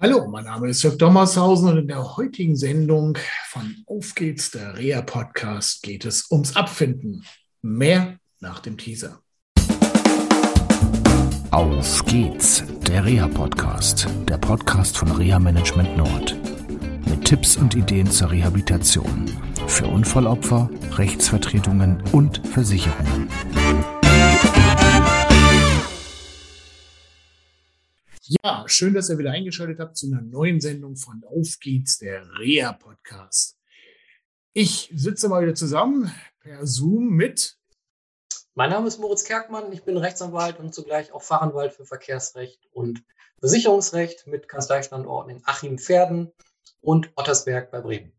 Hallo, mein Name ist Jörg Dommershausen und in der heutigen Sendung von Auf geht's, der Rea Podcast, geht es ums Abfinden. Mehr nach dem Teaser. Auf geht's, der Rea Podcast, der Podcast von Rea Management Nord. Mit Tipps und Ideen zur Rehabilitation für Unfallopfer, Rechtsvertretungen und Versicherungen. Ja, schön, dass ihr wieder eingeschaltet habt zu einer neuen Sendung von Auf geht's, der Rea Podcast. Ich sitze mal wieder zusammen per Zoom mit. Mein Name ist Moritz Kerkmann, ich bin Rechtsanwalt und zugleich auch Fachanwalt für Verkehrsrecht und Versicherungsrecht mit Kanzleistandorten in Achim, Pferden und Ottersberg bei Bremen.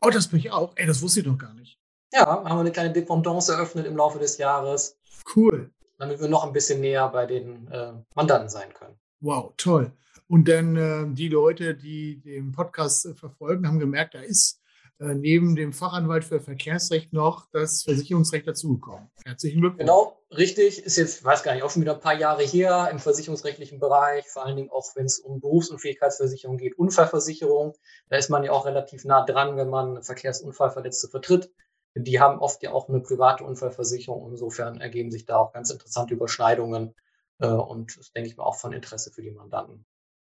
Ottersberg auch? Ey, das wusste ich doch gar nicht. Ja, haben wir eine kleine Dependance eröffnet im Laufe des Jahres. Cool. Damit wir noch ein bisschen näher bei den äh, Mandanten sein können. Wow, toll. Und dann äh, die Leute, die den Podcast äh, verfolgen, haben gemerkt, da ist äh, neben dem Fachanwalt für Verkehrsrecht noch das Versicherungsrecht dazugekommen. Herzlichen Glückwunsch. Genau, richtig. Ist jetzt, weiß gar nicht, auch schon wieder ein paar Jahre her im versicherungsrechtlichen Bereich, vor allen Dingen auch, wenn es um Berufsunfähigkeitsversicherung geht, Unfallversicherung. Da ist man ja auch relativ nah dran, wenn man Verkehrsunfallverletzte vertritt. Die haben oft ja auch eine private Unfallversicherung. Insofern ergeben sich da auch ganz interessante Überschneidungen äh, und das denke ich mal auch von Interesse für die Mandanten.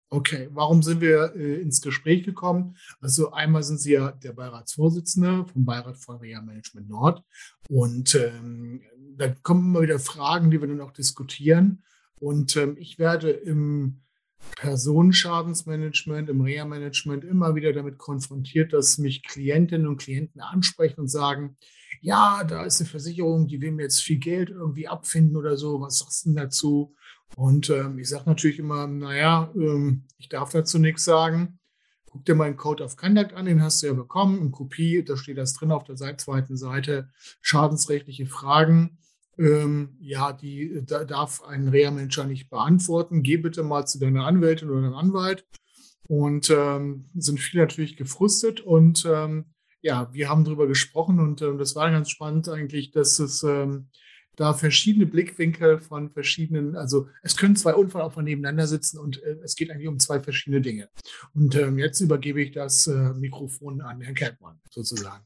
Okay, warum sind wir äh, ins Gespräch gekommen? Also einmal sind Sie ja der Beiratsvorsitzende vom Beirat Feuerwehr Management Nord und ähm, da kommen immer wieder Fragen, die wir dann auch diskutieren. Und ähm, ich werde im Personenschadensmanagement, im Reha-Management immer wieder damit konfrontiert, dass mich Klientinnen und Klienten ansprechen und sagen, ja, da ist eine Versicherung, die will mir jetzt viel Geld irgendwie abfinden oder so, was sagst du denn dazu? Und ähm, ich sage natürlich immer, naja, ähm, ich darf dazu nichts sagen. Guck dir meinen Code of Conduct an, den hast du ja bekommen, in Kopie, da steht das drin auf der zweiten Seite, schadensrechtliche Fragen. Ähm, ja, die da darf ein Reha-Manager nicht beantworten. Geh bitte mal zu deiner Anwältin oder deinem Anwalt. Und ähm, sind viele natürlich gefrustet und ähm, ja, wir haben darüber gesprochen und äh, das war ganz spannend eigentlich, dass es ähm, da verschiedene Blickwinkel von verschiedenen, also es können zwei Unfallopfer nebeneinander sitzen und äh, es geht eigentlich um zwei verschiedene Dinge. Und ähm, jetzt übergebe ich das äh, Mikrofon an Herrn Keltmann sozusagen.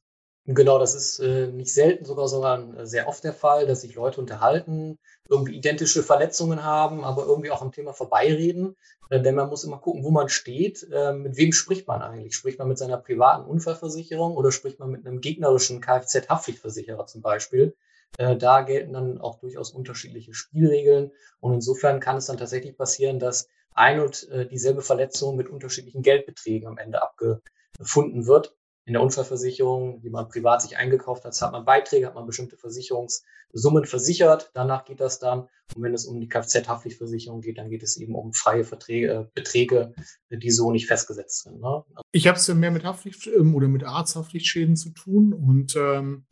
Genau, das ist äh, nicht selten sogar, sondern äh, sehr oft der Fall, dass sich Leute unterhalten, irgendwie identische Verletzungen haben, aber irgendwie auch am Thema vorbeireden. Äh, denn man muss immer gucken, wo man steht. Äh, mit wem spricht man eigentlich? Spricht man mit seiner privaten Unfallversicherung oder spricht man mit einem gegnerischen Kfz-Haftpflichtversicherer zum Beispiel? Äh, da gelten dann auch durchaus unterschiedliche Spielregeln. Und insofern kann es dann tatsächlich passieren, dass ein und äh, dieselbe Verletzung mit unterschiedlichen Geldbeträgen am Ende abgefunden wird in der Unfallversicherung, die man privat sich eingekauft hat, hat man Beiträge, hat man bestimmte Versicherungssummen versichert. Danach geht das dann. Und wenn es um die Kfz-Haftpflichtversicherung geht, dann geht es eben um freie Verträge, äh, Beträge, die so nicht festgesetzt sind. Ne? Ich habe es ja mehr mit Haftpflicht ähm, oder mit Arzthaftpflichtschäden zu tun und ähm,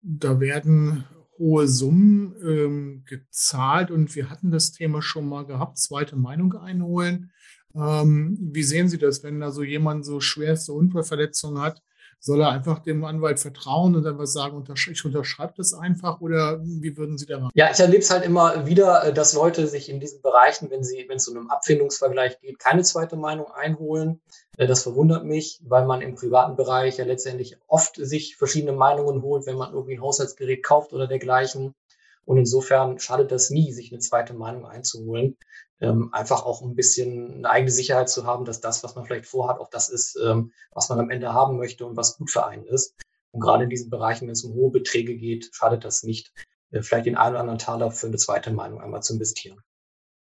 da werden hohe Summen ähm, gezahlt und wir hatten das Thema schon mal gehabt, zweite Meinung einholen. Ähm, wie sehen Sie das, wenn da so jemand so schwerste Unfallverletzungen hat? Soll er einfach dem Anwalt vertrauen und dann was sagen, ich unterschreibe das einfach oder wie würden Sie da machen? Ja, ich erlebe es halt immer wieder, äh, dass Leute sich in diesen Bereichen, wenn sie, wenn es um einen Abfindungsvergleich geht, keine zweite Meinung einholen. Äh, das verwundert mich, weil man im privaten Bereich ja letztendlich oft sich verschiedene Meinungen holt, wenn man irgendwie ein Haushaltsgerät kauft oder dergleichen. Und insofern schadet das nie, sich eine zweite Meinung einzuholen ähm, einfach auch ein bisschen eine eigene Sicherheit zu haben, dass das, was man vielleicht vorhat, auch das ist, ähm, was man am Ende haben möchte und was gut für einen ist. Und gerade in diesen Bereichen, wenn es um hohe Beträge geht, schadet das nicht, äh, vielleicht den einen oder anderen Taler für eine zweite Meinung einmal zu investieren.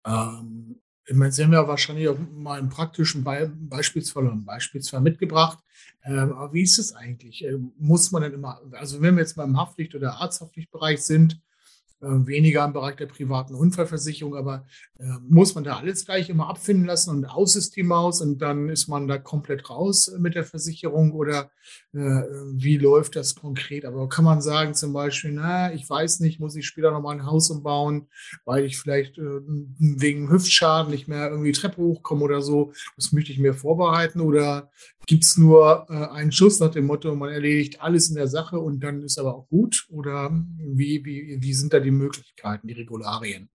Ähm, ich meine, Sie haben ja wahrscheinlich auch mal einen praktischen Be Beispielsfall oder Beispielsfall mitgebracht. Ähm, aber wie ist es eigentlich? Ähm, muss man denn immer, also wenn wir jetzt beim Haftpflicht- oder Arzthaftpflichtbereich sind, weniger im Bereich der privaten Unfallversicherung, aber äh, muss man da alles gleich immer abfinden lassen und aus ist die Maus und dann ist man da komplett raus mit der Versicherung oder äh, wie läuft das konkret? Aber kann man sagen zum Beispiel, na, ich weiß nicht, muss ich später nochmal ein Haus umbauen, weil ich vielleicht äh, wegen Hüftschaden nicht mehr irgendwie Treppe hochkomme oder so, das möchte ich mir vorbereiten oder gibt es nur äh, einen Schuss nach dem Motto, man erledigt alles in der Sache und dann ist aber auch gut oder wie, wie, wie sind da die Möglichkeiten, die Regularien?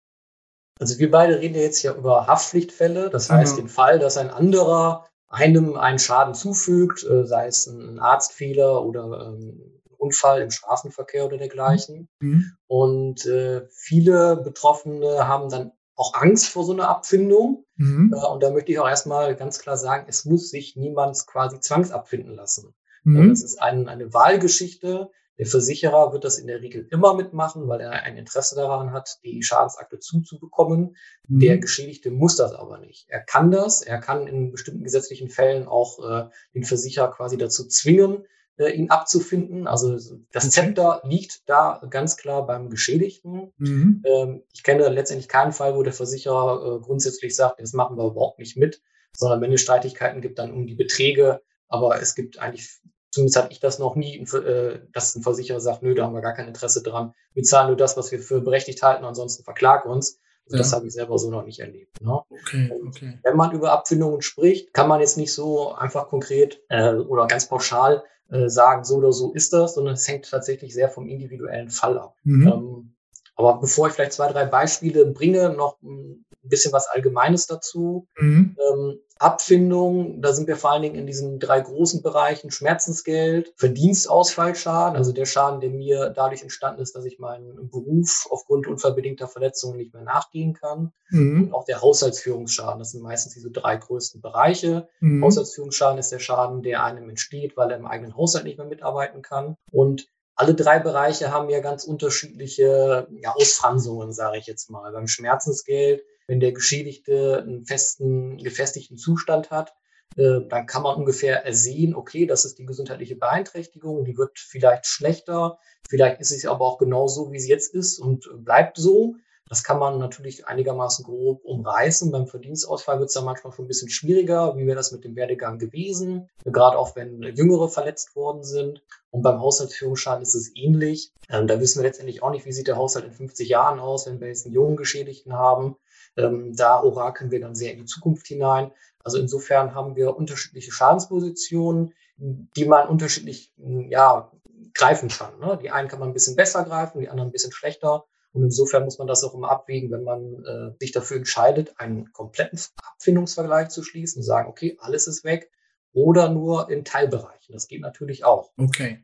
Also wir beide reden ja jetzt hier über Haftpflichtfälle. Das heißt, mhm. den Fall, dass ein anderer einem einen Schaden zufügt, äh, sei es ein Arztfehler oder ähm, Unfall im Straßenverkehr oder dergleichen. Mhm. Und äh, viele Betroffene haben dann auch Angst vor so einer Abfindung. Mhm. Äh, und da möchte ich auch erstmal ganz klar sagen, es muss sich niemand quasi zwangsabfinden lassen. Mhm. Das ist ein, eine Wahlgeschichte. Der Versicherer wird das in der Regel immer mitmachen, weil er ein Interesse daran hat, die Schadensakte zuzubekommen. Mhm. Der Geschädigte muss das aber nicht. Er kann das. Er kann in bestimmten gesetzlichen Fällen auch äh, den Versicherer quasi dazu zwingen, äh, ihn abzufinden. Also das Zepter liegt da ganz klar beim Geschädigten. Mhm. Ähm, ich kenne letztendlich keinen Fall, wo der Versicherer äh, grundsätzlich sagt, das machen wir überhaupt nicht mit, sondern wenn es Streitigkeiten gibt, dann um die Beträge. Aber es gibt eigentlich, zumindest hatte ich das noch nie, äh, dass ein Versicherer sagt, nö, da haben wir gar kein Interesse dran. Wir zahlen nur das, was wir für berechtigt halten, ansonsten verklag uns. Ja. Das habe ich selber so noch nicht erlebt. Ne? Okay, okay. Wenn man über Abfindungen spricht, kann man jetzt nicht so einfach konkret äh, oder ganz pauschal äh, sagen, so oder so ist das, sondern es hängt tatsächlich sehr vom individuellen Fall ab. Mhm. Ähm, aber bevor ich vielleicht zwei, drei Beispiele bringe, noch ein bisschen was Allgemeines dazu. Mhm. Ähm, Abfindung, da sind wir vor allen Dingen in diesen drei großen Bereichen Schmerzensgeld, Verdienstausfallschaden, also der Schaden, der mir dadurch entstanden ist, dass ich meinen Beruf aufgrund unverbedingter Verletzungen nicht mehr nachgehen kann. Mhm. Und auch der Haushaltsführungsschaden, das sind meistens diese drei größten Bereiche. Mhm. Haushaltsführungsschaden ist der Schaden, der einem entsteht, weil er im eigenen Haushalt nicht mehr mitarbeiten kann. Und alle drei Bereiche haben ja ganz unterschiedliche ja, Ausfransungen, sage ich jetzt mal. Beim Schmerzensgeld wenn der Geschädigte einen festen, gefestigten Zustand hat, äh, dann kann man ungefähr ersehen, okay, das ist die gesundheitliche Beeinträchtigung, die wird vielleicht schlechter, vielleicht ist es aber auch genau so, wie sie jetzt ist und bleibt so. Das kann man natürlich einigermaßen grob umreißen. Beim Verdienstausfall wird es dann manchmal schon ein bisschen schwieriger. Wie wäre das mit dem Werdegang gewesen? Gerade auch wenn Jüngere verletzt worden sind. Und beim Haushaltsführungsschaden ist es ähnlich. Ähm, da wissen wir letztendlich auch nicht, wie sieht der Haushalt in 50 Jahren aus, wenn wir jetzt einen jungen Geschädigten haben. Ähm, da orakeln wir dann sehr in die Zukunft hinein. Also insofern haben wir unterschiedliche Schadenspositionen, die man unterschiedlich ja, greifen kann. Ne? Die einen kann man ein bisschen besser greifen, die anderen ein bisschen schlechter. Und insofern muss man das auch immer abwägen, wenn man äh, sich dafür entscheidet, einen kompletten Abfindungsvergleich zu schließen und sagen, okay, alles ist weg oder nur in Teilbereichen. Das geht natürlich auch. Okay.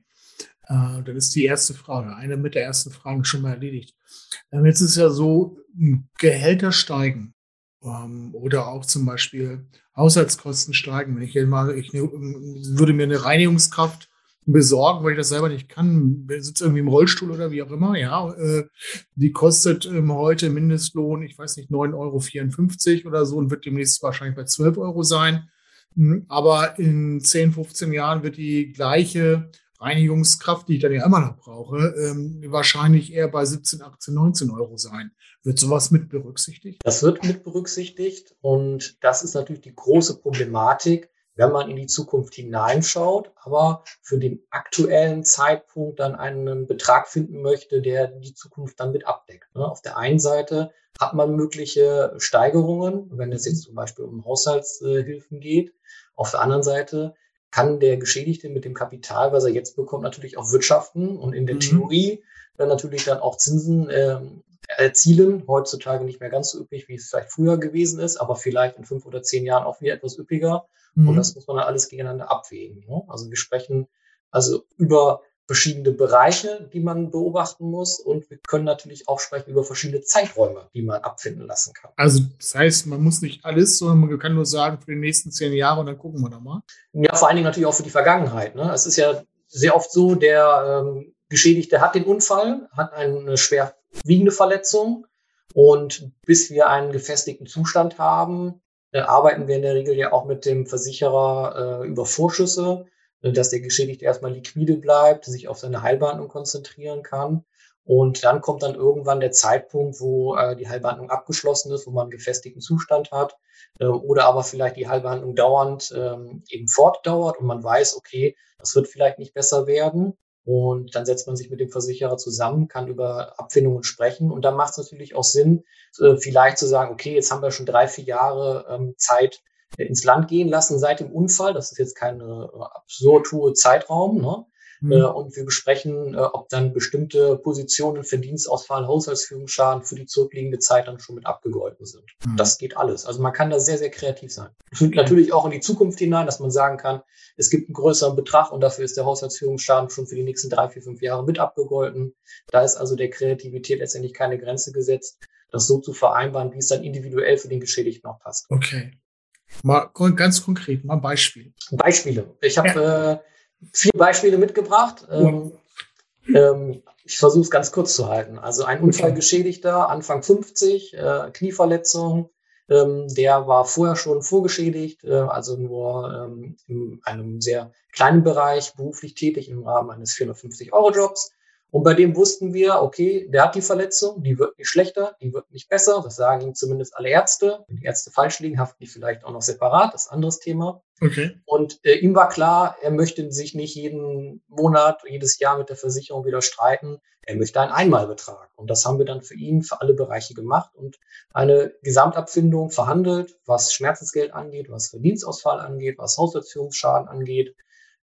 Äh, dann ist die erste Frage, eine mit der ersten Frage schon mal erledigt. Ähm, jetzt ist ja so, Gehälter steigen ähm, oder auch zum Beispiel Haushaltskosten steigen. Wenn ich jetzt mal, ich ne, würde mir eine Reinigungskraft besorgen, weil ich das selber nicht kann, sitze irgendwie im Rollstuhl oder wie auch immer, ja, äh, die kostet ähm, heute Mindestlohn, ich weiß nicht, 9,54 Euro oder so und wird demnächst wahrscheinlich bei 12 Euro sein. Hm, aber in 10, 15 Jahren wird die gleiche Reinigungskraft, die ich dann ja immer noch brauche, ähm, wahrscheinlich eher bei 17, 18, 19 Euro sein. Wird sowas mit berücksichtigt? Das wird mit berücksichtigt und das ist natürlich die große Problematik, wenn man in die Zukunft hineinschaut, aber für den aktuellen Zeitpunkt dann einen Betrag finden möchte, der die Zukunft dann mit abdeckt. Ne? Auf der einen Seite hat man mögliche Steigerungen, wenn es jetzt zum Beispiel um Haushaltshilfen geht. Auf der anderen Seite kann der Geschädigte mit dem Kapital, was er jetzt bekommt, natürlich auch wirtschaften und in der mhm. Theorie dann natürlich dann auch Zinsen äh, erzielen. Heutzutage nicht mehr ganz so üppig, wie es vielleicht früher gewesen ist, aber vielleicht in fünf oder zehn Jahren auch wieder etwas üppiger. Mhm. Und das muss man dann alles gegeneinander abwägen. Ne? Also wir sprechen also über verschiedene Bereiche, die man beobachten muss. Und wir können natürlich auch sprechen über verschiedene Zeiträume, die man abfinden lassen kann. Also das heißt, man muss nicht alles, sondern man kann nur sagen, für die nächsten zehn Jahre und dann gucken wir nochmal. Ja, vor allen Dingen natürlich auch für die Vergangenheit. Ne? Es ist ja sehr oft so, der ähm, Geschädigte hat den Unfall, hat eine schwerwiegende Verletzung und bis wir einen gefestigten Zustand haben, äh, arbeiten wir in der Regel ja auch mit dem Versicherer äh, über Vorschüsse dass der Geschädigte erstmal liquide bleibt, sich auf seine Heilbehandlung konzentrieren kann. Und dann kommt dann irgendwann der Zeitpunkt, wo äh, die Heilbehandlung abgeschlossen ist, wo man einen gefestigten Zustand hat äh, oder aber vielleicht die Heilbehandlung dauernd ähm, eben fortdauert und man weiß, okay, das wird vielleicht nicht besser werden. Und dann setzt man sich mit dem Versicherer zusammen, kann über Abfindungen sprechen. Und dann macht es natürlich auch Sinn, äh, vielleicht zu sagen, okay, jetzt haben wir schon drei, vier Jahre ähm, Zeit, ins Land gehen lassen seit dem Unfall. Das ist jetzt kein äh, absurd hoher Zeitraum. Ne? Mhm. Äh, und wir besprechen, äh, ob dann bestimmte Positionen für Dienstausfall, Haushaltsführungsschaden für die zurückliegende Zeit dann schon mit abgegolten sind. Mhm. Das geht alles. Also man kann da sehr, sehr kreativ sein. Natürlich auch in die Zukunft hinein, dass man sagen kann, es gibt einen größeren Betrag und dafür ist der Haushaltsführungsschaden schon für die nächsten drei, vier, fünf Jahre mit abgegolten. Da ist also der Kreativität letztendlich keine Grenze gesetzt, das so zu vereinbaren, wie es dann individuell für den Geschädigten auch passt. Okay. Mal ganz konkret, mal Beispiel. Beispiele. Ich habe ja. äh, vier Beispiele mitgebracht. Ähm, ähm, ich versuche es ganz kurz zu halten. Also ein Unfallgeschädigter, Anfang 50, äh, Knieverletzung, ähm, der war vorher schon vorgeschädigt, äh, also nur ähm, in einem sehr kleinen Bereich beruflich tätig im Rahmen eines 450-Euro-Jobs. Und bei dem wussten wir, okay, der hat die Verletzung, die wird nicht schlechter, die wird nicht besser. Das sagen ihm zumindest alle Ärzte. Wenn die Ärzte falsch liegen, haften die vielleicht auch noch separat. Das ist ein anderes Thema. Okay. Und äh, ihm war klar, er möchte sich nicht jeden Monat, jedes Jahr mit der Versicherung wieder streiten. Er möchte einen Einmalbetrag. Und das haben wir dann für ihn für alle Bereiche gemacht und eine Gesamtabfindung verhandelt, was Schmerzensgeld angeht, was Verdienstausfall angeht, was Haushaltsführungsschaden angeht.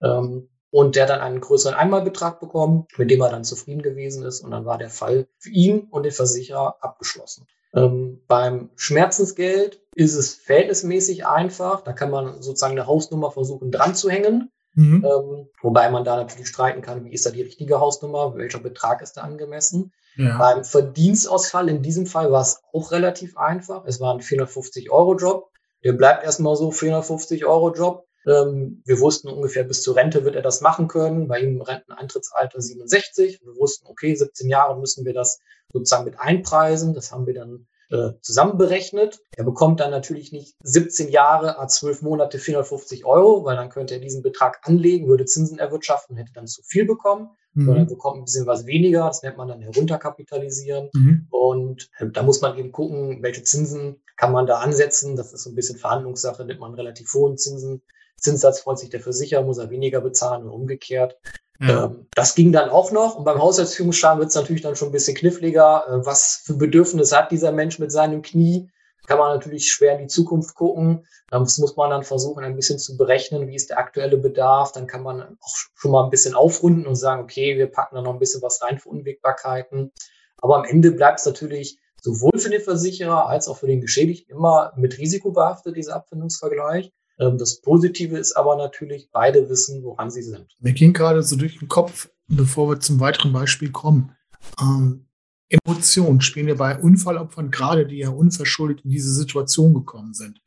Ähm, und der dann einen größeren Einmalbetrag bekommen, mit dem er dann zufrieden gewesen ist. Und dann war der Fall für ihn und den Versicherer abgeschlossen. Ähm, beim Schmerzensgeld ist es verhältnismäßig einfach. Da kann man sozusagen eine Hausnummer versuchen dran zu hängen. Mhm. Ähm, wobei man da natürlich streiten kann, wie ist da die richtige Hausnummer, welcher Betrag ist da angemessen. Ja. Beim Verdienstausfall in diesem Fall war es auch relativ einfach. Es war ein 450-Euro-Job. Der bleibt erstmal so 450-Euro-Job. Ähm, wir wussten ungefähr bis zur Rente wird er das machen können. Bei ihm Renteneintrittsalter 67. Wir wussten, okay, 17 Jahre müssen wir das sozusagen mit einpreisen. Das haben wir dann äh, zusammenberechnet. Er bekommt dann natürlich nicht 17 Jahre a 12 Monate 450 Euro, weil dann könnte er diesen Betrag anlegen, würde Zinsen erwirtschaften, hätte dann zu viel bekommen. Mhm. Sondern bekommt ein bisschen was weniger. Das nennt man dann herunterkapitalisieren. Mhm. Und äh, da muss man eben gucken, welche Zinsen kann man da ansetzen. Das ist so ein bisschen Verhandlungssache, nimmt man relativ hohen Zinsen Zinssatz freut sich der Versicherer, muss er weniger bezahlen und umgekehrt. Ja. Ähm, das ging dann auch noch. Und beim Haushaltsführungsschaden wird es natürlich dann schon ein bisschen kniffliger. Äh, was für Bedürfnisse hat dieser Mensch mit seinem Knie? Kann man natürlich schwer in die Zukunft gucken. Das muss man dann versuchen, ein bisschen zu berechnen, wie ist der aktuelle Bedarf. Dann kann man auch schon mal ein bisschen aufrunden und sagen, okay, wir packen da noch ein bisschen was rein für Unwägbarkeiten. Aber am Ende bleibt es natürlich sowohl für den Versicherer als auch für den Geschädigten immer mit Risiko behaftet, dieser Abfindungsvergleich. Ähm, das Positive ist aber natürlich, beide wissen, woran sie sind. Mir ging gerade so durch den Kopf, bevor wir zum weiteren Beispiel kommen. Ähm, Emotionen spielen ja bei Unfallopfern gerade, die ja unverschuldet in diese Situation gekommen sind.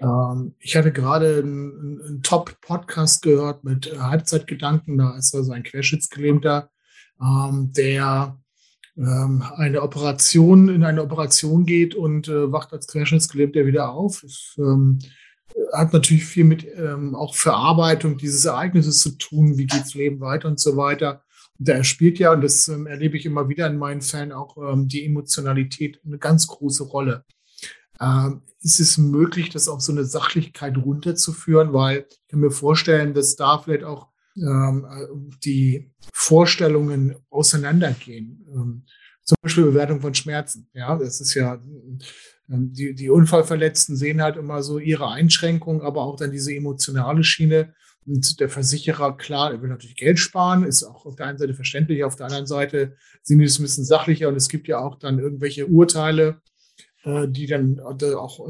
Ähm, ich hatte gerade einen, einen Top-Podcast gehört mit äh, Halbzeitgedanken. Da ist also ein Querschnittsgelähmter, ähm, der ähm, eine Operation in eine Operation geht und äh, wacht als Querschnittsgelähmter wieder auf. Ähm, hat natürlich viel mit ähm, auch Verarbeitung dieses Ereignisses zu tun, wie geht's Leben weiter und so weiter. Da spielt ja, und das ähm, erlebe ich immer wieder in meinen Fällen, auch ähm, die Emotionalität eine ganz große Rolle. Ähm, ist es möglich, das auf so eine Sachlichkeit runterzuführen? Weil ich kann mir vorstellen, dass da vielleicht auch ähm, die Vorstellungen auseinandergehen. Ähm, zum Beispiel Bewertung von Schmerzen. Ja, das ist ja die, die Unfallverletzten sehen halt immer so ihre Einschränkungen, aber auch dann diese emotionale Schiene. Und der Versicherer, klar, er will natürlich Geld sparen, ist auch auf der einen Seite verständlich, auf der anderen Seite sind die es ein bisschen sachlicher und es gibt ja auch dann irgendwelche Urteile, äh, die dann auch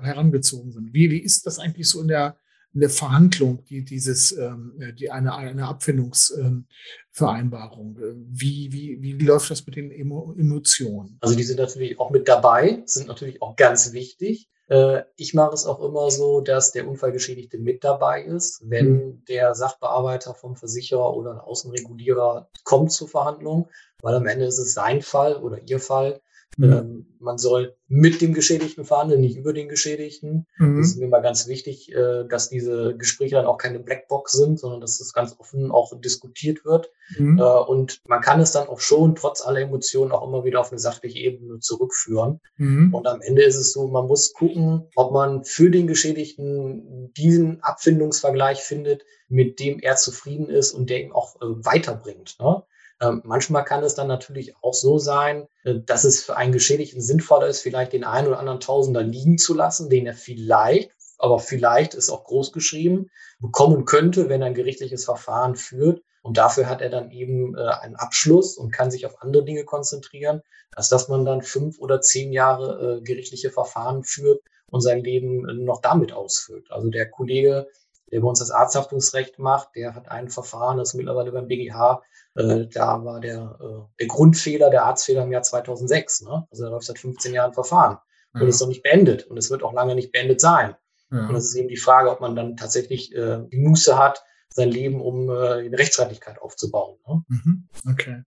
herangezogen sind. Wie, wie ist das eigentlich so in der, eine Verhandlung, die dieses, ähm, die eine, eine Abfindungsvereinbarung. Ähm, wie, wie, wie läuft das mit den Emo Emotionen? Also die sind natürlich auch mit dabei, sind natürlich auch ganz wichtig. Äh, ich mache es auch immer so, dass der Unfallgeschädigte mit dabei ist, wenn hm. der Sachbearbeiter vom Versicherer oder ein Außenregulierer kommt zur Verhandlung, weil am Ende ist es sein Fall oder ihr Fall Mhm. Ähm, man soll mit dem Geschädigten verhandeln, nicht über den Geschädigten. Mhm. Das ist mir mal ganz wichtig, äh, dass diese Gespräche dann auch keine Blackbox sind, sondern dass das ganz offen auch diskutiert wird. Mhm. Äh, und man kann es dann auch schon trotz aller Emotionen auch immer wieder auf eine sachliche Ebene zurückführen. Mhm. Und am Ende ist es so, man muss gucken, ob man für den Geschädigten diesen Abfindungsvergleich findet, mit dem er zufrieden ist und der ihm auch äh, weiterbringt. Ne? Ähm, manchmal kann es dann natürlich auch so sein, äh, dass es für einen Geschädigten sinnvoller ist, vielleicht den einen oder anderen Tausender liegen zu lassen, den er vielleicht, aber vielleicht ist auch groß geschrieben, bekommen könnte, wenn er ein gerichtliches Verfahren führt, Und dafür hat er dann eben äh, einen Abschluss und kann sich auf andere Dinge konzentrieren, als dass man dann fünf oder zehn Jahre äh, gerichtliche Verfahren führt und sein Leben noch damit ausfüllt. Also der Kollege, der bei uns das Arzthaftungsrecht macht, der hat ein Verfahren, das mittlerweile beim BGH, äh, da war der, äh, der Grundfehler, der Arztfehler im Jahr 2006. Ne? Also da läuft seit 15 Jahren Verfahren und ist noch nicht beendet und es wird auch lange nicht beendet sein. Ja. Und das ist eben die Frage, ob man dann tatsächlich äh, die Muße hat, sein Leben um äh, in Rechtsstaatlichkeit aufzubauen. Ne? Mhm. Okay.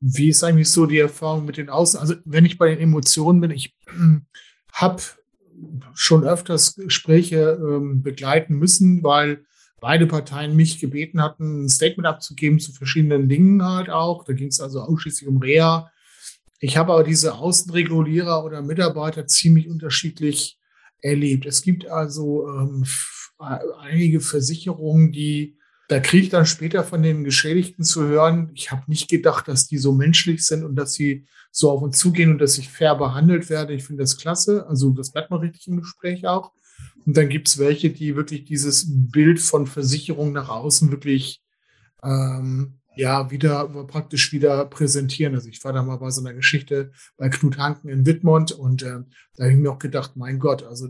Wie ist eigentlich so die Erfahrung mit den Außen? Also wenn ich bei den Emotionen bin, ich äh, habe schon öfters Gespräche ähm, begleiten müssen, weil beide Parteien mich gebeten hatten, ein Statement abzugeben zu verschiedenen Dingen halt auch. Da ging es also ausschließlich um Reha. Ich habe aber diese Außenregulierer oder Mitarbeiter ziemlich unterschiedlich erlebt. Es gibt also ähm, einige Versicherungen, die, da kriege ich dann später von den Geschädigten zu hören, ich habe nicht gedacht, dass die so menschlich sind und dass sie so auf uns zugehen und dass ich fair behandelt werde. Ich finde das klasse. Also das bleibt mal richtig im Gespräch auch. Und dann gibt es welche, die wirklich dieses Bild von Versicherung nach außen wirklich ähm, ja wieder praktisch wieder präsentieren. Also ich war da mal bei so einer Geschichte bei Knut Hanken in Wittmund und äh, da habe ich mir auch gedacht, mein Gott, also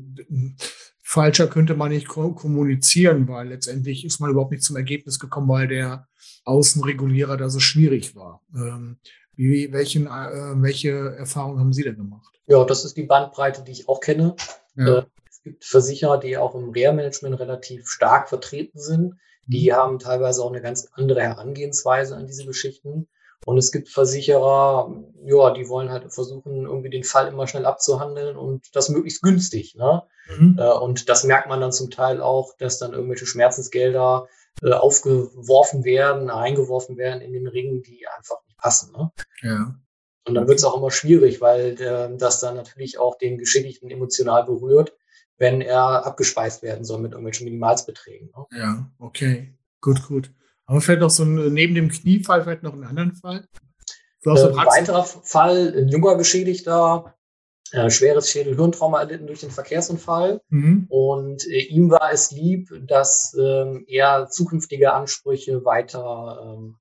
falscher könnte man nicht kommunizieren, weil letztendlich ist man überhaupt nicht zum Ergebnis gekommen, weil der Außenregulierer da so schwierig war. Ähm, wie, welchen, äh, welche Erfahrungen haben Sie denn gemacht? Ja, das ist die Bandbreite, die ich auch kenne. Ja. Äh, gibt Versicherer, die auch im Reha-Management relativ stark vertreten sind. Die mhm. haben teilweise auch eine ganz andere Herangehensweise an diese Geschichten. Und es gibt Versicherer, ja, die wollen halt versuchen, irgendwie den Fall immer schnell abzuhandeln und das möglichst günstig. Ne? Mhm. Äh, und das merkt man dann zum Teil auch, dass dann irgendwelche Schmerzensgelder äh, aufgeworfen werden, eingeworfen werden in den Ring, die einfach nicht passen. Ne? Ja. Und dann wird es auch immer schwierig, weil äh, das dann natürlich auch den Geschädigten emotional berührt wenn er abgespeist werden soll mit irgendwelchen Minimalsbeträgen. Ne? Ja, okay. Gut, gut. Aber vielleicht noch so ein, neben dem Kniefall vielleicht noch einen anderen Fall? Äh, ein weiterer Fall, ein junger Geschädigter, äh, schweres Schädel-Hirntrauma erlitten durch den Verkehrsunfall. Mhm. Und äh, ihm war es lieb, dass ähm, er zukünftige Ansprüche weiter ähm,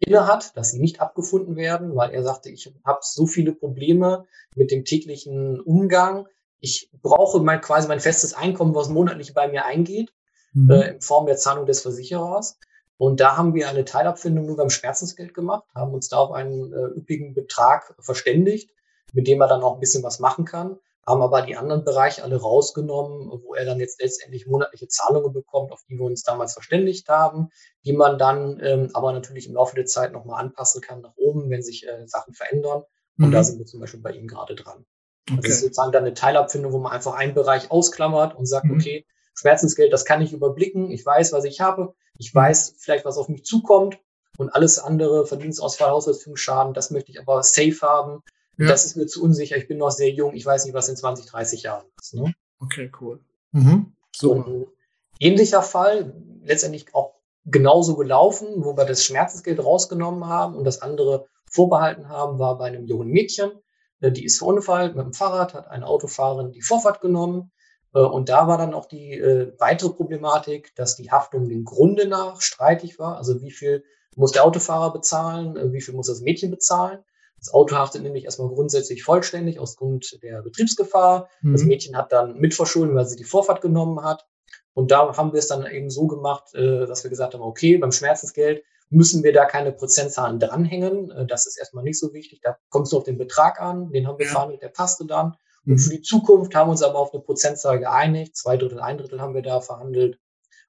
inne hat, dass sie nicht abgefunden werden, weil er sagte, ich habe so viele Probleme mit dem täglichen Umgang, ich brauche mein, quasi mein festes Einkommen, was monatlich bei mir eingeht, mhm. äh, in Form der Zahlung des Versicherers. Und da haben wir eine Teilabfindung nur beim Schmerzensgeld gemacht, haben uns da auf einen äh, üppigen Betrag verständigt, mit dem er dann auch ein bisschen was machen kann, haben aber die anderen Bereiche alle rausgenommen, wo er dann jetzt letztendlich monatliche Zahlungen bekommt, auf die wir uns damals verständigt haben, die man dann ähm, aber natürlich im Laufe der Zeit nochmal anpassen kann nach oben, wenn sich äh, Sachen verändern. Und mhm. da sind wir zum Beispiel bei ihm gerade dran. Okay. Das ist sozusagen dann eine Teilabfindung, wo man einfach einen Bereich ausklammert und sagt, mhm. okay, Schmerzensgeld, das kann ich überblicken. Ich weiß, was ich habe. Ich mhm. weiß vielleicht, was auf mich zukommt. Und alles andere, Verdienstausfall, Haushaltsführungsschaden, das möchte ich aber safe haben. Ja. Das ist mir zu unsicher. Ich bin noch sehr jung. Ich weiß nicht, was in 20, 30 Jahren ist. Ne? Okay, cool. Mhm. So ähnlicher Fall, letztendlich auch genauso gelaufen, wo wir das Schmerzensgeld rausgenommen haben und das andere vorbehalten haben, war bei einem jungen Mädchen. Äh, die ist verunfallt mit dem Fahrrad, hat eine Autofahrerin die Vorfahrt genommen. Äh, und da war dann auch die äh, weitere Problematik, dass die Haftung dem Grunde nach streitig war. Also wie viel muss der Autofahrer bezahlen, wie viel muss das Mädchen bezahlen. Das Auto haftet nämlich erstmal grundsätzlich vollständig aus Grund der Betriebsgefahr. Mhm. Das Mädchen hat dann mitverschulden, weil sie die Vorfahrt genommen hat. Und da haben wir es dann eben so gemacht, dass wir gesagt haben, okay, beim Schmerzensgeld müssen wir da keine Prozentzahlen dranhängen. Äh, das ist erstmal nicht so wichtig. Da kommt es nur auf den Betrag an. Den haben wir verhandelt, der passte dann. Und mhm. für die Zukunft haben wir uns aber auf eine Prozentzahl geeinigt. Zwei Drittel, ein Drittel haben wir da verhandelt.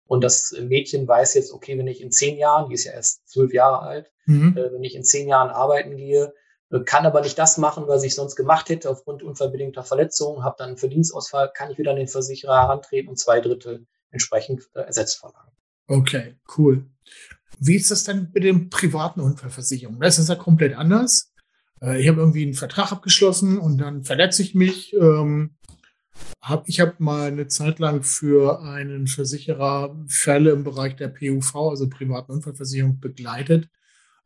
Und das Mädchen weiß jetzt, okay, wenn ich in zehn Jahren, die ist ja erst zwölf Jahre alt, mhm. äh, wenn ich in zehn Jahren arbeiten gehe, äh, kann aber nicht das machen, was ich sonst gemacht hätte aufgrund unverbedingter Verletzungen, habe dann einen Verdienstausfall, kann ich wieder an den Versicherer herantreten und zwei Drittel entsprechend äh, ersetzt verlangen. Okay, cool. Wie ist das denn mit den privaten Unfallversicherungen? Das ist ja komplett anders. Äh, ich habe irgendwie einen Vertrag abgeschlossen und dann verletze ich mich. Ähm, ich habe mal eine Zeit lang für einen Versicherer Fälle im Bereich der PUV, also privaten Unfallversicherung, begleitet.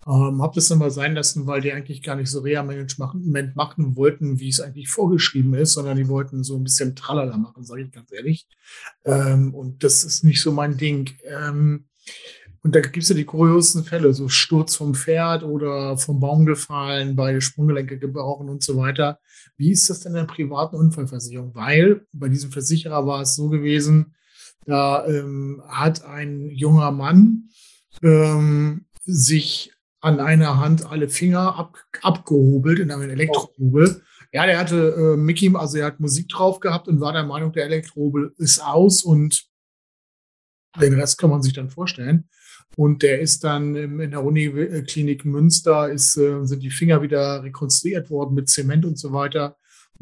Ähm, habe das dann mal sein lassen, weil die eigentlich gar nicht so Reha-Management machen wollten, wie es eigentlich vorgeschrieben ist, sondern die wollten so ein bisschen Tralala machen, sage ich ganz ehrlich. Ähm, und das ist nicht so mein Ding. Ähm, Und da gibt es ja die kuriosesten Fälle, so Sturz vom Pferd oder vom Baum gefallen, beide Sprunggelenke gebrochen und so weiter. Wie ist das denn in der privaten Unfallversicherung? Weil bei diesem Versicherer war es so gewesen, da ähm, hat ein junger Mann ähm, sich an einer Hand alle Finger ab, abgehobelt in einem Elektrohobel. Ja, der hatte äh, Mickey, also er hat Musik drauf gehabt und war der Meinung, der Elektrohobel ist aus und den Rest kann man sich dann vorstellen. Und der ist dann in der Uniklinik Münster, ist, äh, sind die Finger wieder rekonstruiert worden mit Zement und so weiter.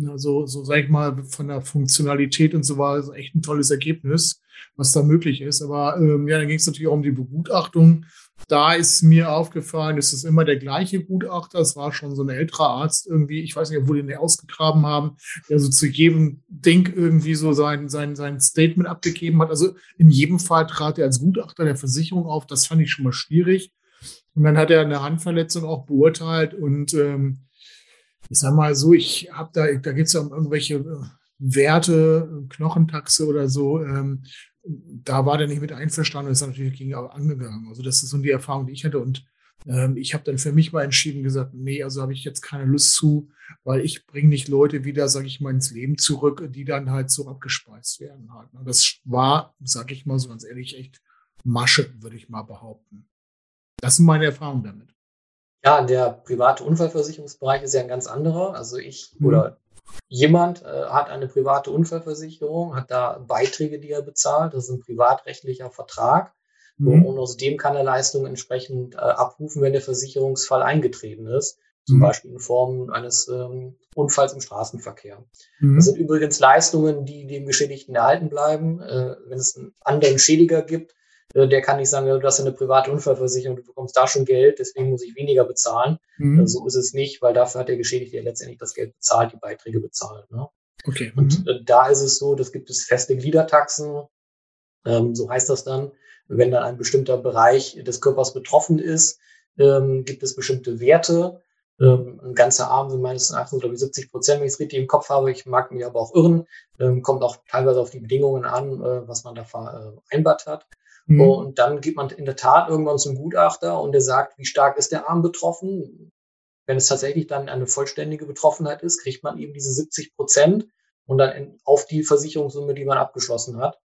Also, so sag ich mal, von der Funktionalität und so war es echt ein tolles Ergebnis, was da möglich ist. Aber ähm, ja, dann ging es natürlich auch um die Begutachtung. Da ist mir aufgefallen, es ist immer der gleiche Gutachter. Es war schon so ein älterer Arzt irgendwie, ich weiß nicht, wo die den ausgegraben haben, der so zu jedem Ding irgendwie so sein, sein, sein Statement abgegeben hat. Also in jedem Fall trat er als Gutachter der Versicherung auf. Das fand ich schon mal schwierig. Und dann hat er eine Handverletzung auch beurteilt und ähm, ich sag mal so, ich habe da, da geht es ja um irgendwelche äh, Werte, Knochentaxe oder so. Ähm, da war der nicht mit einverstanden und ist natürlich gegen angegangen. Also das ist so die Erfahrung, die ich hatte. Und ähm, ich habe dann für mich mal entschieden gesagt, nee, also habe ich jetzt keine Lust zu, weil ich bringe nicht Leute wieder, sage ich mal, ins Leben zurück, die dann halt so abgespeist werden. Halt. Ne? Das war, sage ich mal so ganz ehrlich, echt Masche, würde ich mal behaupten. Das sind meine Erfahrungen damit. Ja, der private Unfallversicherungsbereich ist ja ein ganz anderer. Also ich mhm. oder jemand äh, hat eine private Unfallversicherung, hat da Beiträge, die er bezahlt. Das ist ein privatrechtlicher Vertrag. Mhm. Und aus dem kann er Leistungen entsprechend äh, abrufen, wenn der Versicherungsfall eingetreten ist. Zum mhm. Beispiel in Form eines ähm, Unfalls im Straßenverkehr. Mhm. Das sind übrigens Leistungen, die dem Geschädigten erhalten bleiben. Äh, wenn es einen anderen Schädiger gibt, der kann nicht sagen, du hast eine private Unfallversicherung, du bekommst da schon Geld, deswegen muss ich weniger bezahlen. Mhm. Äh, so ist es nicht, weil dafür hat der Geschädigte ja letztendlich das Geld bezahlt, die Beiträge bezahlt. Ne? Okay. Und mhm. da ist es so, das gibt es feste Gliedertaxen, ähm, so heißt das dann. Wenn dann ein bestimmter Bereich des Körpers betroffen ist, ähm, gibt es bestimmte Werte. Ähm, ein ganzer Arm sind meines Erachtens, glaube ich, 70 Prozent, wenn ich es richtig im Kopf habe. Ich mag mich aber auch irren. Ähm, kommt auch teilweise auf die Bedingungen an, äh, was man da vereinbart hat. Mhm. Und dann geht man in der Tat irgendwann zum Gutachter und der sagt, wie stark ist der Arm betroffen. Wenn es tatsächlich dann eine vollständige Betroffenheit ist, kriegt man eben diese 70 Prozent und dann in, auf die Versicherungssumme, die man abgeschlossen hat.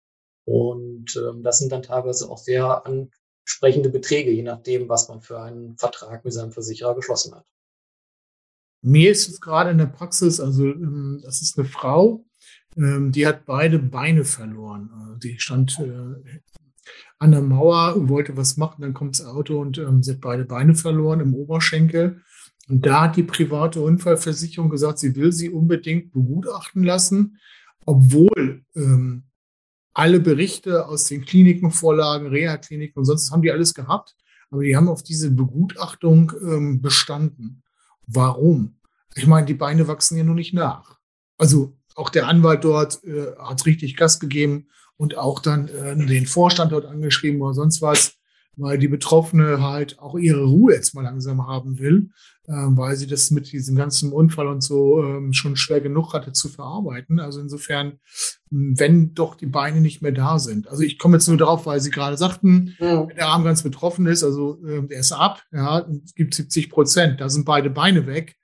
Und ähm, das sind dann teilweise auch sehr ansprechende Beträge, je nachdem, was man für einen Vertrag mit seinem Versicherer geschlossen hat. Mir ist es gerade in der Praxis, also ähm, das ist eine Frau, ähm, die hat beide Beine verloren. Also die stand äh, an der Mauer und wollte was machen. Dann kommt das Auto und ähm, sie hat beide Beine verloren im Oberschenkel. Und da hat die private Unfallversicherung gesagt, sie will sie unbedingt begutachten lassen, obwohl ähm, alle Berichte aus den Klinikenvorlagen, Reha-Kliniken und sonst haben die alles gehabt, aber die haben auf diese Begutachtung ähm, bestanden. Warum? Ich meine, die Beine wachsen ja nur nicht nach. Also auch der Anwalt dort äh, hat richtig Gas gegeben und auch dann äh, den Vorstand dort angeschrieben oder sonst was, weil die Betroffene halt auch ihre Ruhe jetzt mal langsam haben will, äh, weil sie das mit diesem ganzen Unfall und so ähm, schon schwer genug hatte zu verarbeiten. Also insofern, wenn doch die Beine nicht mehr da sind. Also ich komme jetzt nur darauf, weil Sie gerade sagten, ja. wenn der Arm ganz betroffen ist, also äh, der ist ab, ja, es gibt 70 Prozent, da sind beide Beine weg,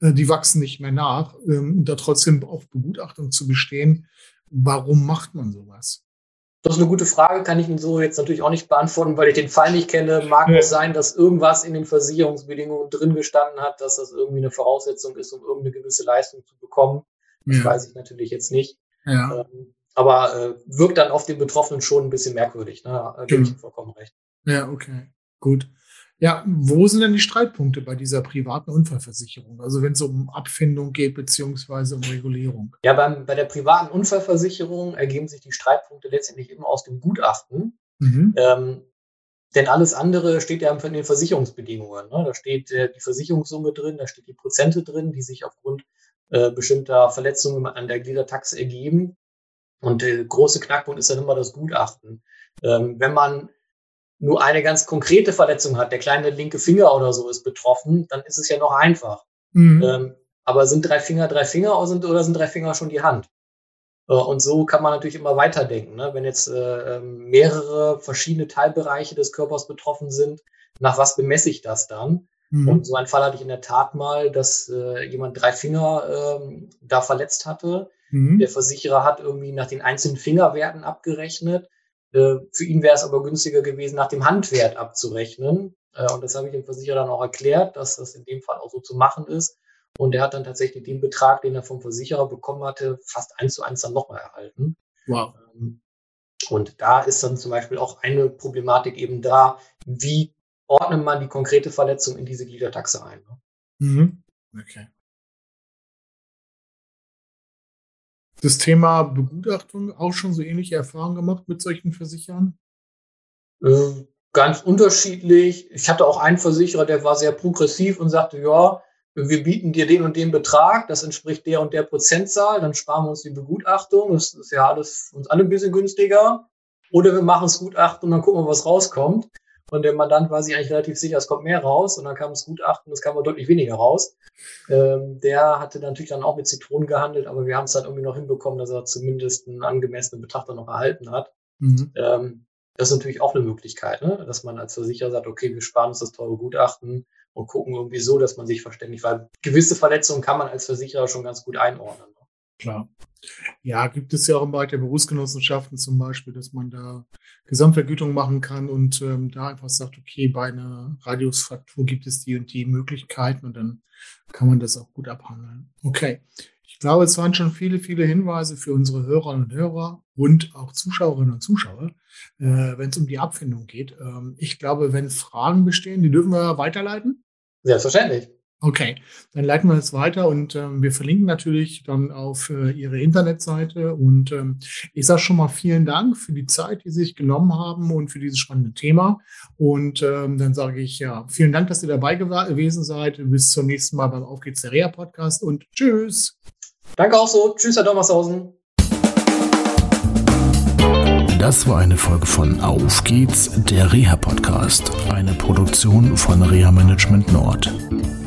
äh, die wachsen nicht mehr nach, ähm, da trotzdem auf Begutachtung zu bestehen, Warum macht man sowas? Das ist eine gute Frage, kann ich Ihnen so jetzt natürlich auch nicht beantworten, weil ich den Fall nicht kenne. Mag ja. es sein, dass irgendwas in den Versicherungsbedingungen drin gestanden hat, dass das irgendwie eine Voraussetzung ist, um irgendeine gewisse Leistung zu bekommen. Das ja. weiß ich natürlich jetzt nicht. Ja. Ähm, aber äh, wirkt dann auf den Betroffenen schon ein bisschen merkwürdig. Ne? Da gebe ich vollkommen recht. Ja, okay, gut. Ja, wo sind denn die Streitpunkte bei dieser privaten Unfallversicherung? Also wenn es um Abfindung geht, beziehungsweise um Regulierung? Ja, beim, bei der privaten Unfallversicherung ergeben sich die Streitpunkte letztendlich immer aus dem Gutachten. Mhm. Ähm, denn alles andere steht ja in den Versicherungsbedingungen. Ne? Da steht äh, die Versicherungssumme drin, da steht die Prozente drin, die sich aufgrund äh, bestimmter Verletzungen an der Gliedertaxe ergeben. Und der große Knackpunkt ist dann immer das Gutachten. Ähm, wenn man nur eine ganz konkrete Verletzung hat, der kleine linke Finger oder so ist betroffen, dann ist es ja noch einfach. Mhm. Ähm, aber sind drei Finger drei Finger oder sind, oder sind drei Finger schon die Hand? Äh, und so kann man natürlich immer weiterdenken. Ne? Wenn jetzt äh, ähm, mehrere verschiedene Teilbereiche des Körpers betroffen sind, nach was bemesse ich das dann? Mhm. Und so einen Fall hatte ich in der Tat mal, dass äh, jemand drei Finger ähm, da verletzt hatte. Mhm. Der Versicherer hat irgendwie nach den einzelnen Fingerwerten abgerechnet. Äh, für ihn wäre es aber günstiger gewesen, nach dem Handwert abzurechnen. Äh, und das habe ich dem Versicherer dann auch erklärt, dass das in dem Fall auch so zu machen ist. Und er hat dann tatsächlich den Betrag, den er vom Versicherer bekommen hatte, fast eins zu eins dann nochmal erhalten. Wow. Ähm, und da ist dann zum Beispiel auch eine Problematik eben da, wie ordnet man die konkrete Verletzung in diese Gliedertaxe ein. Ne? Mhm. Okay. Das Thema Begutachtung auch schon so ähnliche Erfahrungen gemacht mit solchen Versichern? Äh, ganz unterschiedlich. Ich hatte auch einen Versicherer, der war sehr progressiv und sagte, ja, wir bieten dir den und den Betrag, das entspricht der und der Prozentzahl, dann sparen wir uns die Begutachtung, das ist ja alles uns alle ein bisschen günstiger. Oder wir machen es Gutachten und dann gucken wir, was rauskommt. Und der Mandant war sich eigentlich relativ sicher, es kommt mehr raus. Und dann kam das Gutachten, es kam aber deutlich weniger raus. Ähm, der hatte natürlich dann auch mit Zitronen gehandelt, aber wir haben es dann irgendwie noch hinbekommen, dass er zumindest einen angemessenen Betrachter noch erhalten hat. Mhm. Ähm, das ist natürlich auch eine Möglichkeit, ne? dass man als Versicherer sagt, okay, wir sparen uns das teure Gutachten und gucken irgendwie so, dass man sich verständigt, weil gewisse Verletzungen kann man als Versicherer schon ganz gut einordnen. Klar. Ja, gibt es ja auch im Bereich der Berufsgenossenschaften zum Beispiel, dass man da Gesamtvergütung machen kann und ähm, da einfach sagt, okay, bei einer Radiusfraktur gibt es die und die Möglichkeiten und dann kann man das auch gut abhandeln. Okay. Ich glaube, es waren schon viele, viele Hinweise für unsere Hörerinnen und Hörer und auch Zuschauerinnen und Zuschauer, äh, wenn es um die Abfindung geht. Ähm, ich glaube, wenn Fragen bestehen, die dürfen wir weiterleiten. Selbstverständlich. Okay, dann leiten wir es weiter und ähm, wir verlinken natürlich dann auf äh, Ihre Internetseite. Und ähm, ich sage schon mal vielen Dank für die Zeit, die Sie sich genommen haben und für dieses spannende Thema. Und ähm, dann sage ich ja, vielen Dank, dass ihr dabei gewesen seid. Bis zum nächsten Mal beim Auf geht's der Reha Podcast und tschüss. Danke auch so. Tschüss, Herr Dommershausen. Das war eine Folge von Auf geht's, der Reha-Podcast, eine Produktion von Reha Management Nord.